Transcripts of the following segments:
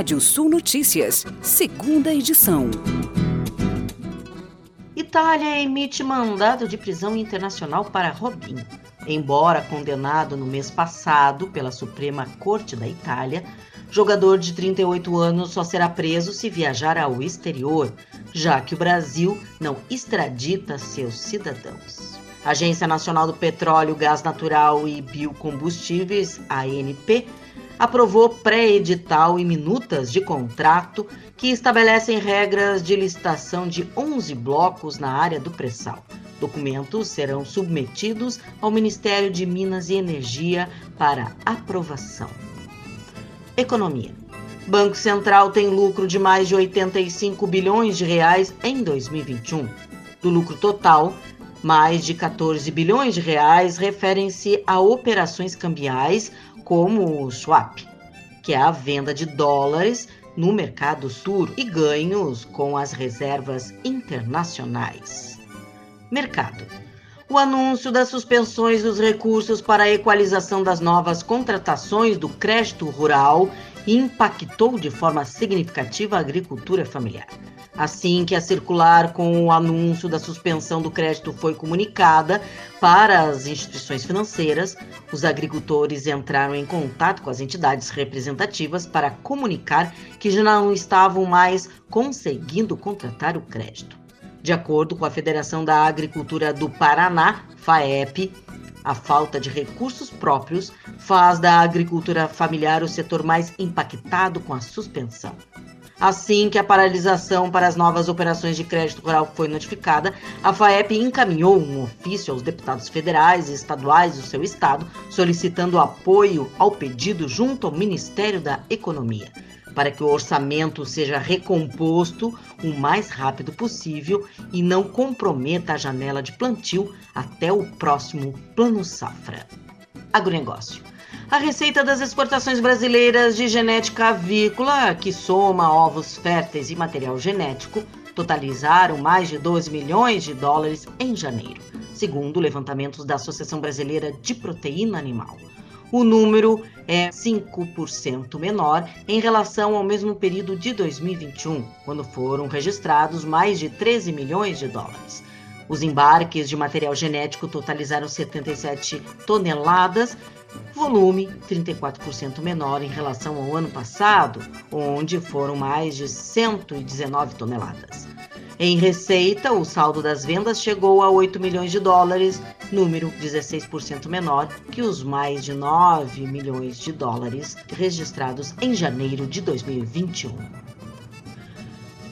Rádio Sul Notícias, segunda edição. Itália emite mandado de prisão internacional para Robinho. Embora condenado no mês passado pela Suprema Corte da Itália, jogador de 38 anos só será preso se viajar ao exterior, já que o Brasil não extradita seus cidadãos. Agência Nacional do Petróleo, Gás Natural e Biocombustíveis, ANP, aprovou pré-edital e minutas de contrato que estabelecem regras de licitação de 11 blocos na área do pré-sal. Documentos serão submetidos ao Ministério de Minas e Energia para aprovação. Economia. Banco Central tem lucro de mais de 85 bilhões de reais em 2021. Do lucro total, mais de 14 bilhões de reais referem-se a operações cambiais como o swap, que é a venda de dólares no mercado sur e ganhos com as reservas internacionais. Mercado. O anúncio das suspensões dos recursos para a equalização das novas contratações do crédito rural impactou de forma significativa a agricultura familiar. Assim que a circular com o anúncio da suspensão do crédito foi comunicada para as instituições financeiras, os agricultores entraram em contato com as entidades representativas para comunicar que já não estavam mais conseguindo contratar o crédito. De acordo com a Federação da Agricultura do Paraná, FAEP, a falta de recursos próprios faz da agricultura familiar o setor mais impactado com a suspensão. Assim que a paralisação para as novas operações de crédito rural foi notificada, a FAEP encaminhou um ofício aos deputados federais e estaduais do seu estado solicitando apoio ao pedido junto ao Ministério da Economia, para que o orçamento seja recomposto o mais rápido possível e não comprometa a janela de plantio até o próximo Plano Safra. Agronegócio. A receita das exportações brasileiras de genética avícola, que soma ovos férteis e material genético, totalizaram mais de 12 milhões de dólares em janeiro, segundo levantamentos da Associação Brasileira de Proteína Animal. O número é 5% menor em relação ao mesmo período de 2021, quando foram registrados mais de 13 milhões de dólares. Os embarques de material genético totalizaram 77 toneladas, volume 34% menor em relação ao ano passado, onde foram mais de 119 toneladas. Em receita, o saldo das vendas chegou a 8 milhões de dólares, número 16% menor que os mais de 9 milhões de dólares registrados em janeiro de 2021.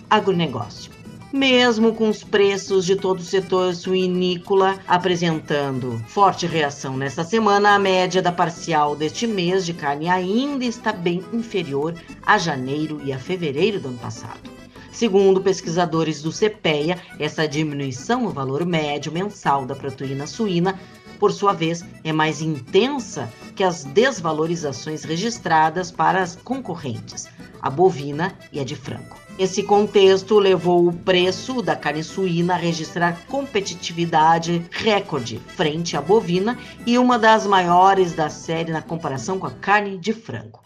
Agronegócio mesmo com os preços de todo o setor suinícola apresentando forte reação nesta semana, a média da parcial deste mês de carne ainda está bem inferior a janeiro e a fevereiro do ano passado. Segundo pesquisadores do CPEA, essa diminuição no valor médio mensal da proteína suína, por sua vez, é mais intensa que as desvalorizações registradas para as concorrentes, a bovina e a de frango. Esse contexto levou o preço da carne suína a registrar competitividade recorde frente à bovina e uma das maiores da série na comparação com a carne de frango.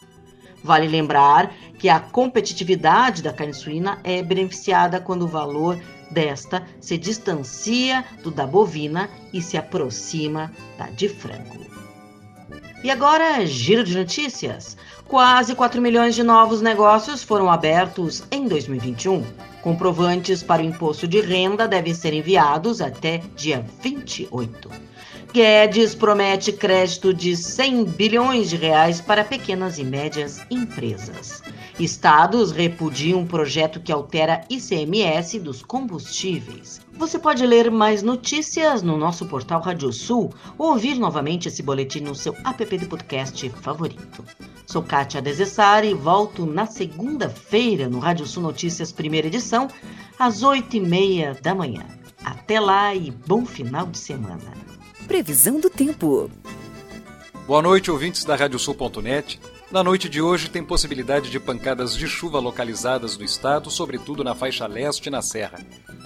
Vale lembrar que a competitividade da carne suína é beneficiada quando o valor desta se distancia do da bovina e se aproxima da de frango. E agora, giro de notícias. Quase 4 milhões de novos negócios foram abertos em 2021. Comprovantes para o imposto de renda devem ser enviados até dia 28. Guedes promete crédito de 100 bilhões de reais para pequenas e médias empresas. Estados repudiam um projeto que altera ICMS dos combustíveis. Você pode ler mais notícias no nosso portal Rádio Sul ou ouvir novamente esse boletim no seu app de podcast favorito. Sou Kátia Desessari e volto na segunda-feira no Rádio Sul Notícias, primeira edição, às oito e meia da manhã. Até lá e bom final de semana. Previsão do tempo. Boa noite, ouvintes da Radiosul.net. Na noite de hoje tem possibilidade de pancadas de chuva localizadas no estado, sobretudo na faixa leste e na serra.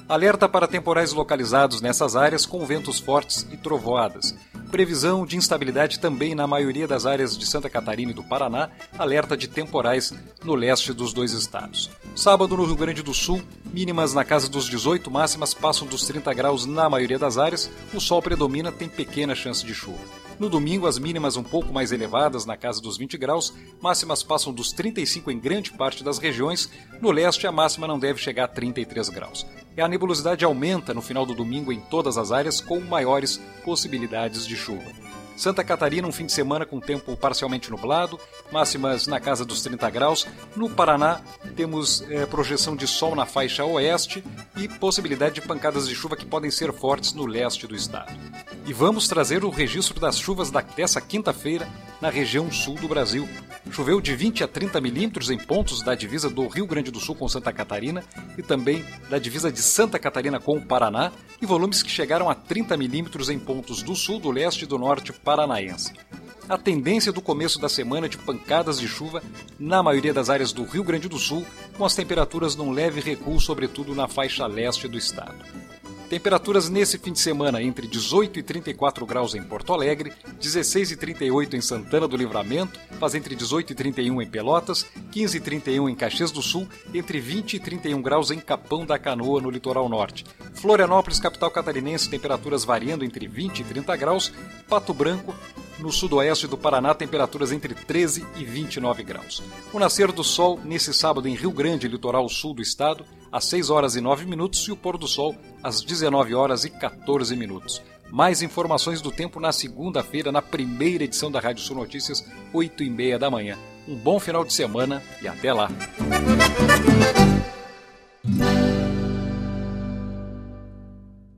Alerta para temporais localizados nessas áreas com ventos fortes e trovoadas. Previsão de instabilidade também na maioria das áreas de Santa Catarina e do Paraná, alerta de temporais no leste dos dois estados. Sábado no Rio Grande do Sul, mínimas na casa dos 18, máximas passam dos 30 graus na maioria das áreas, o sol predomina, tem pequena chance de chuva. No domingo, as mínimas um pouco mais elevadas, na casa dos 20 graus, máximas passam dos 35 em grande parte das regiões, no leste a máxima não deve chegar a 33 graus. E a nebulosidade aumenta no final do domingo em todas as áreas, com maiores possibilidades de chuva. Santa Catarina, um fim de semana com tempo parcialmente nublado, máximas na casa dos 30 graus. No Paraná, temos é, projeção de sol na faixa oeste e possibilidade de pancadas de chuva que podem ser fortes no leste do estado. E vamos trazer o registro das chuvas dessa quinta-feira na região sul do Brasil. Choveu de 20 a 30 milímetros em pontos da divisa do Rio Grande do Sul com Santa Catarina e também da divisa de Santa Catarina com o Paraná, e volumes que chegaram a 30 milímetros em pontos do sul, do leste e do norte paranaense. A tendência do começo da semana de pancadas de chuva na maioria das áreas do Rio Grande do Sul, com as temperaturas num leve recuo, sobretudo na faixa leste do estado. Temperaturas nesse fim de semana entre 18 e 34 graus em Porto Alegre, 16 e 38 em Santana do Livramento, faz entre 18 e 31 em Pelotas, 15 e 31 em Caxias do Sul, entre 20 e 31 graus em Capão da Canoa, no litoral norte. Florianópolis, capital catarinense, temperaturas variando entre 20 e 30 graus, Pato Branco, no sudoeste do Paraná, temperaturas entre 13 e 29 graus. O nascer do sol nesse sábado em Rio Grande, litoral sul do estado, às 6 horas e 9 minutos e o pôr do sol às 19 horas e 14 minutos. Mais informações do tempo na segunda-feira, na primeira edição da Rádio Sul Notícias, 8 e meia da manhã. Um bom final de semana e até lá!